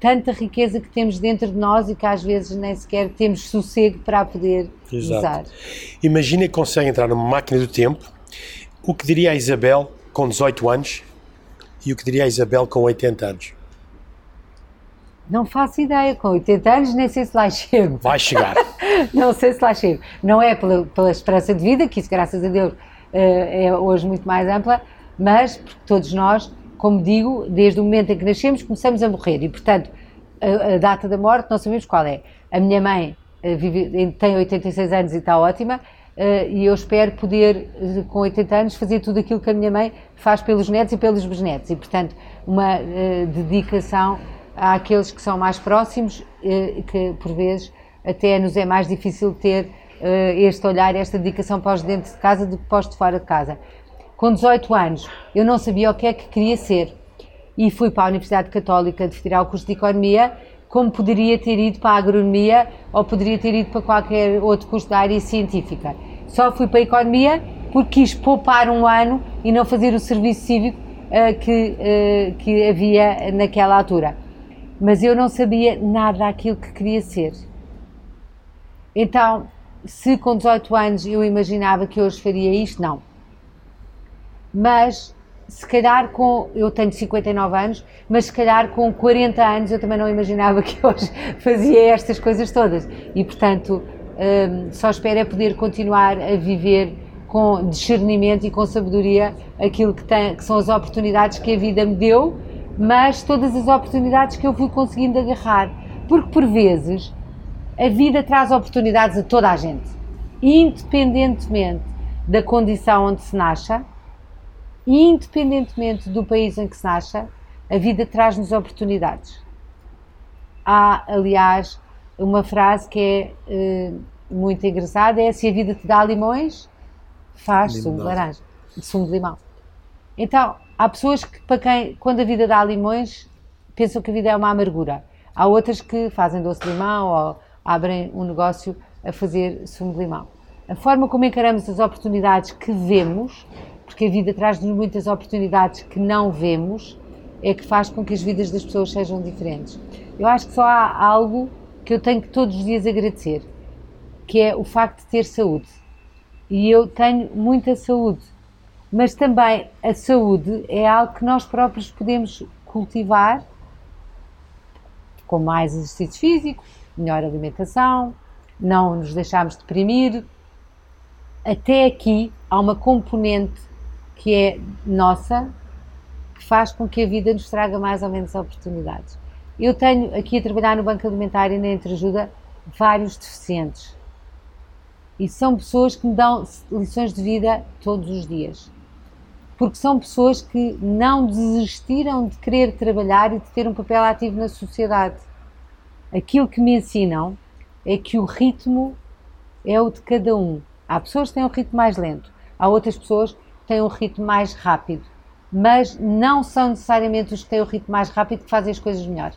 tanta riqueza que temos dentro de nós e que às vezes nem sequer temos sossego para a poder Exato. usar. Imagina que consegue entrar numa máquina do tempo o que diria a Isabel com 18 anos e o que diria a Isabel com 80 anos? Não faço ideia, com 80 anos nem sei se lá chego. Vai chegar. não sei se lá chego. Não é pela, pela esperança de vida, que isso, graças a Deus, eh, é hoje muito mais ampla, mas porque todos nós, como digo, desde o momento em que nascemos, começamos a morrer e, portanto, a, a data da morte não sabemos qual é. A minha mãe uh, vive, tem 86 anos e está ótima, e eu espero poder, uh, com 80 anos, fazer tudo aquilo que a minha mãe faz pelos netos e pelos bisnetos. E, portanto, uma uh, dedicação àqueles que são mais próximos, que por vezes até nos é mais difícil ter este olhar, esta dedicação para os dentro de casa do que para os de fora de casa. Com 18 anos, eu não sabia o que é que queria ser e fui para a Universidade Católica de tirar o curso de Economia como poderia ter ido para a agronomia ou poderia ter ido para qualquer outro curso da área científica. Só fui para a economia porque quis poupar um ano e não fazer o serviço cívico uh, que, uh, que havia naquela altura. Mas eu não sabia nada daquilo que queria ser. Então, se com 18 anos eu imaginava que hoje faria isto, não. Mas se calhar com. Eu tenho 59 anos, mas se calhar com 40 anos eu também não imaginava que hoje fazia estas coisas todas. E portanto, um, só espero é poder continuar a viver com discernimento e com sabedoria aquilo que, tem, que são as oportunidades que a vida me deu, mas todas as oportunidades que eu fui conseguindo agarrar. Porque por vezes a vida traz oportunidades a toda a gente, independentemente da condição onde se nasce independentemente do país em que se nasce, a vida traz-nos oportunidades. Há, aliás, uma frase que é uh, muito engraçada, é se a vida te dá limões, faz sumo de laranja, sumo de limão. Então, há pessoas que, para quem, quando a vida dá limões, pensam que a vida é uma amargura. Há outras que fazem doce de limão ou abrem um negócio a fazer sumo de limão. A forma como encaramos as oportunidades que vemos porque a vida traz-nos muitas oportunidades que não vemos, é que faz com que as vidas das pessoas sejam diferentes. Eu acho que só há algo que eu tenho que todos os dias agradecer, que é o facto de ter saúde. E eu tenho muita saúde, mas também a saúde é algo que nós próprios podemos cultivar com mais exercício físico, melhor alimentação, não nos deixarmos deprimir. Até aqui há uma componente que é nossa, que faz com que a vida nos traga mais ou menos oportunidades. Eu tenho aqui a trabalhar no Banco Alimentar e na Entreajuda vários deficientes. E são pessoas que me dão lições de vida todos os dias. Porque são pessoas que não desistiram de querer trabalhar e de ter um papel ativo na sociedade. Aquilo que me ensinam é que o ritmo é o de cada um. Há pessoas que têm um ritmo mais lento, há outras pessoas têm um ritmo mais rápido, mas não são necessariamente os que têm o ritmo mais rápido que fazem as coisas melhor.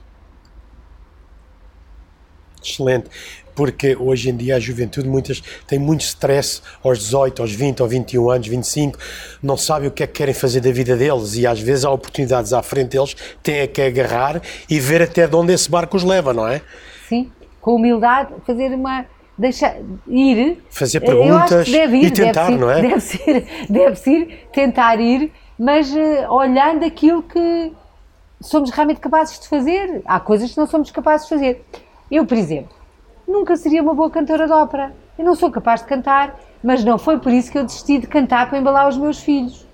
Excelente, porque hoje em dia a juventude muitas tem muito stress aos 18, aos 20, aos 21 anos, 25, não sabem o que é que querem fazer da vida deles e às vezes há oportunidades à frente deles, têm é que agarrar e ver até de onde esse barco os leva, não é? Sim, com humildade, fazer uma deixar ir. Fazer perguntas ir, e tentar, ir, não é? Deve ser, deve ir, tentar ir, mas uh, olhando aquilo que somos realmente capazes de fazer. Há coisas que não somos capazes de fazer. Eu, por exemplo, nunca seria uma boa cantora de ópera. Eu não sou capaz de cantar, mas não foi por isso que eu desisti de cantar para embalar os meus filhos.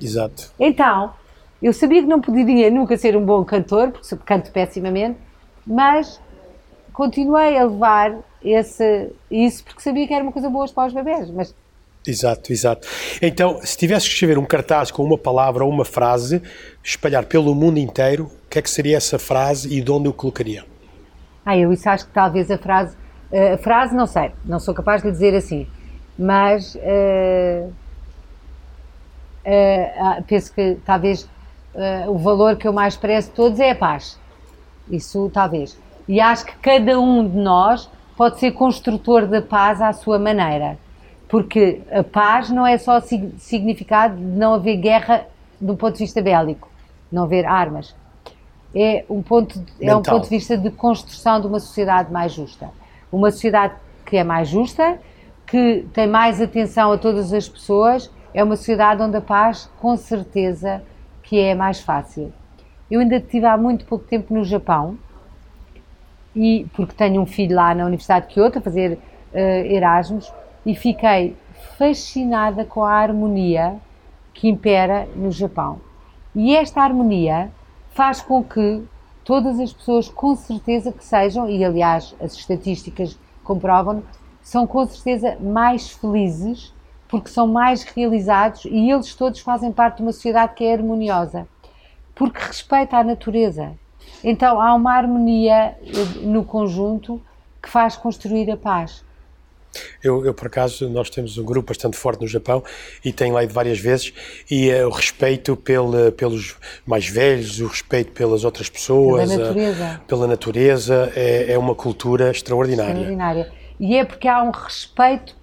Exato. Então, eu sabia que não poderia nunca ser um bom cantor, porque canto pessimamente, mas continuei a levar esse, isso porque sabia que era uma coisa boa para os bebés, mas Exato, exato. Então, se tivesse que escrever um cartaz com uma palavra ou uma frase, espalhar pelo mundo inteiro, o que é que seria essa frase e de onde eu colocaria? Ah, eu isso acho que talvez a frase, a frase não sei, não sou capaz de dizer assim, mas uh, uh, penso que talvez uh, o valor que eu mais prezo todos é a paz. Isso talvez. E acho que cada um de nós pode ser construtor da paz à sua maneira. Porque a paz não é só significado de não haver guerra do ponto de vista bélico, não haver armas. É um ponto, é um ponto de vista de construção de uma sociedade mais justa. Uma sociedade que é mais justa, que tem mais atenção a todas as pessoas, é uma sociedade onde a paz, com certeza, que é mais fácil. Eu ainda estive há muito pouco tempo no Japão e porque tenho um filho lá na Universidade de Kyoto a fazer uh, Erasmus e fiquei fascinada com a harmonia que impera no Japão. E esta harmonia faz com que todas as pessoas, com certeza que sejam, e aliás as estatísticas comprovam, são com certeza mais felizes porque são mais realizados e eles todos fazem parte de uma sociedade que é harmoniosa, porque respeita a natureza. Então há uma harmonia eh, no conjunto que faz construir a paz. Eu, eu, por acaso, nós temos um grupo bastante forte no Japão e tenho lá ido várias vezes e uh, o respeito pela, pelos mais velhos, o respeito pelas outras pessoas, pela natureza, uh, pela natureza é, é, uma cultura extraordinária. Extraordinária. E é porque há um respeito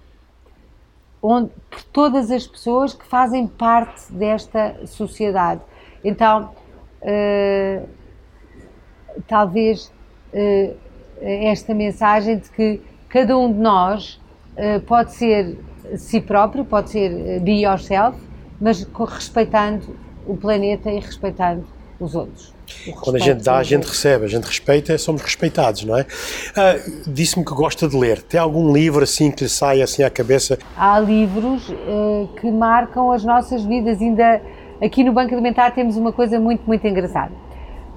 onde, por todas as pessoas que fazem parte desta sociedade. Então, uh, talvez esta mensagem de que cada um de nós uh, pode ser si próprio, pode ser uh, be yourself, mas respeitando o planeta e respeitando os outros. Quando a gente dá, a gente recebe, a gente respeita, somos respeitados, não é? Uh, Disse-me que gosta de ler. Tem algum livro assim que lhe sai assim à cabeça? Há livros uh, que marcam as nossas vidas. Ainda aqui no Banco Alimentar temos uma coisa muito, muito engraçada.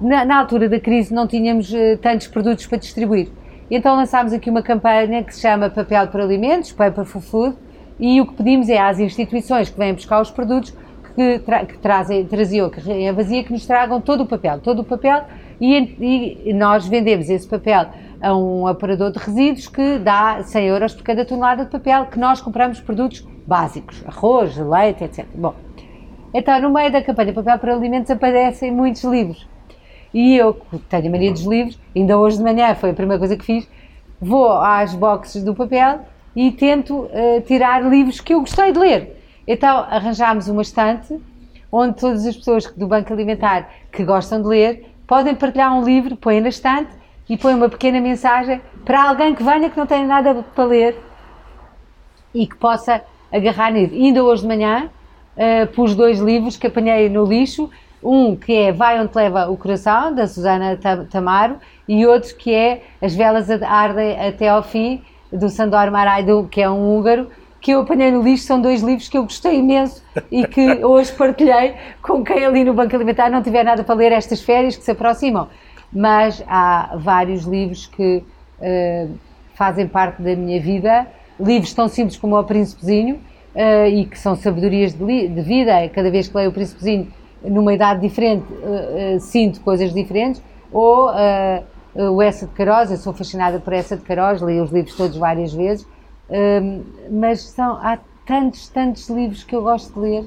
Na, na altura da crise não tínhamos uh, tantos produtos para distribuir. Então lançámos aqui uma campanha que se chama Papel para Alimentos, Paper for Food, e o que pedimos é às instituições que vêm buscar os produtos que, tra que trazem, traziam a carrinha vazia, que nos tragam todo o papel, todo o papel, e, e, nós vendemos esse papel a um operador de resíduos que dá 100 euros por cada tonelada de papel, que nós compramos produtos básicos, arroz, leite, etc. Bom, então no meio da campanha Papel para Alimentos aparecem muitos livros. E eu, tenho a mania dos livros, ainda hoje de manhã foi a primeira coisa que fiz, vou às boxes do papel e tento uh, tirar livros que eu gostei de ler. Então arranjámos uma estante onde todas as pessoas do Banco Alimentar que gostam de ler podem partilhar um livro, põem na estante e põem uma pequena mensagem para alguém que venha que não tenha nada para ler e que possa agarrar nele. ainda hoje de manhã uh, pus dois livros que apanhei no lixo um que é Vai Onde Leva o Coração, da Susana Tamaro, e outro que é As Velas Ardem Até ao Fim, do Sandor Maraido, que é um húngaro, que eu apanhei no lixo, são dois livros que eu gostei imenso e que hoje partilhei com quem ali no Banco Alimentar não tiver nada para ler estas férias que se aproximam. Mas há vários livros que uh, fazem parte da minha vida, livros tão simples como O Príncipezinho, uh, e que são sabedorias de, de vida, cada vez que leio O Príncipezinho numa idade diferente, uh, uh, sinto coisas diferentes, ou uh, o Essa de Queiroz, eu sou fascinada por Essa de Queiroz, li os livros todos várias vezes, mas são, há tantos, tantos livros que eu gosto de ler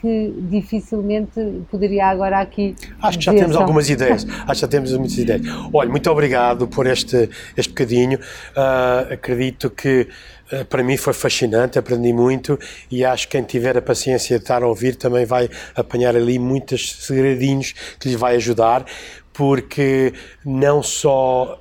que dificilmente poderia agora aqui. Acho que já temos algumas ideias. Acho que já temos muitas ideias. Olha, muito obrigado por este, este bocadinho. Uh, acredito que uh, para mim foi fascinante, aprendi muito e acho que quem tiver a paciência de estar a ouvir também vai apanhar ali muitos segredinhos que lhe vai ajudar porque não só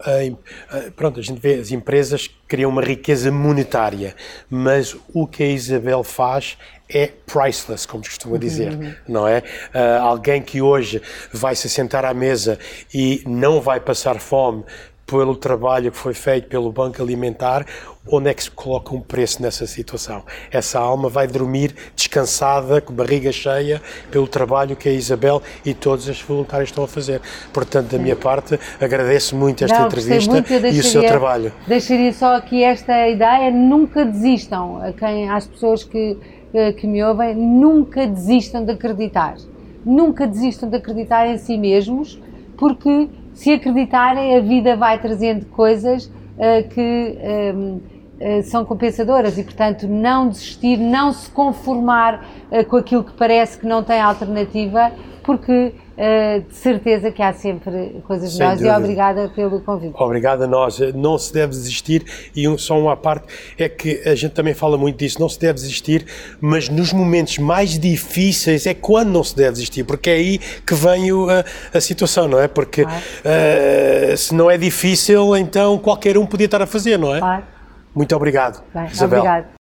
pronto a gente vê as empresas criam uma riqueza monetária mas o que a Isabel faz é priceless, como costuma dizer, uhum. não é? Uh, alguém que hoje vai se sentar à mesa e não vai passar fome pelo trabalho que foi feito pelo Banco Alimentar, onde é que se coloca um preço nessa situação? Essa alma vai dormir descansada, com barriga cheia, pelo trabalho que a Isabel e todos os voluntários estão a fazer. Portanto, da minha parte, agradeço muito esta Não, entrevista muito, e o seu trabalho. Deixaria só aqui esta ideia: nunca desistam, a quem, às pessoas que que me ouvem, nunca desistam de acreditar. Nunca desistam de acreditar em si mesmos, porque se acreditarem, a vida vai trazendo coisas uh, que um, uh, eh, são compensadoras e, portanto, não desistir, não se conformar uh, com aquilo que parece que não tem alternativa, porque Uh, de certeza que há sempre coisas Sem melhores dúvida. e obrigada pelo convite. Obrigado a nós. Não se deve desistir e um, só uma parte é que a gente também fala muito disso, não se deve desistir, mas nos momentos mais difíceis é quando não se deve desistir, porque é aí que vem o, a, a, situação, não é? Porque claro. uh, se não é difícil, então qualquer um podia estar a fazer, não é? Claro. Muito obrigado, Bem, Isabel. Obrigado.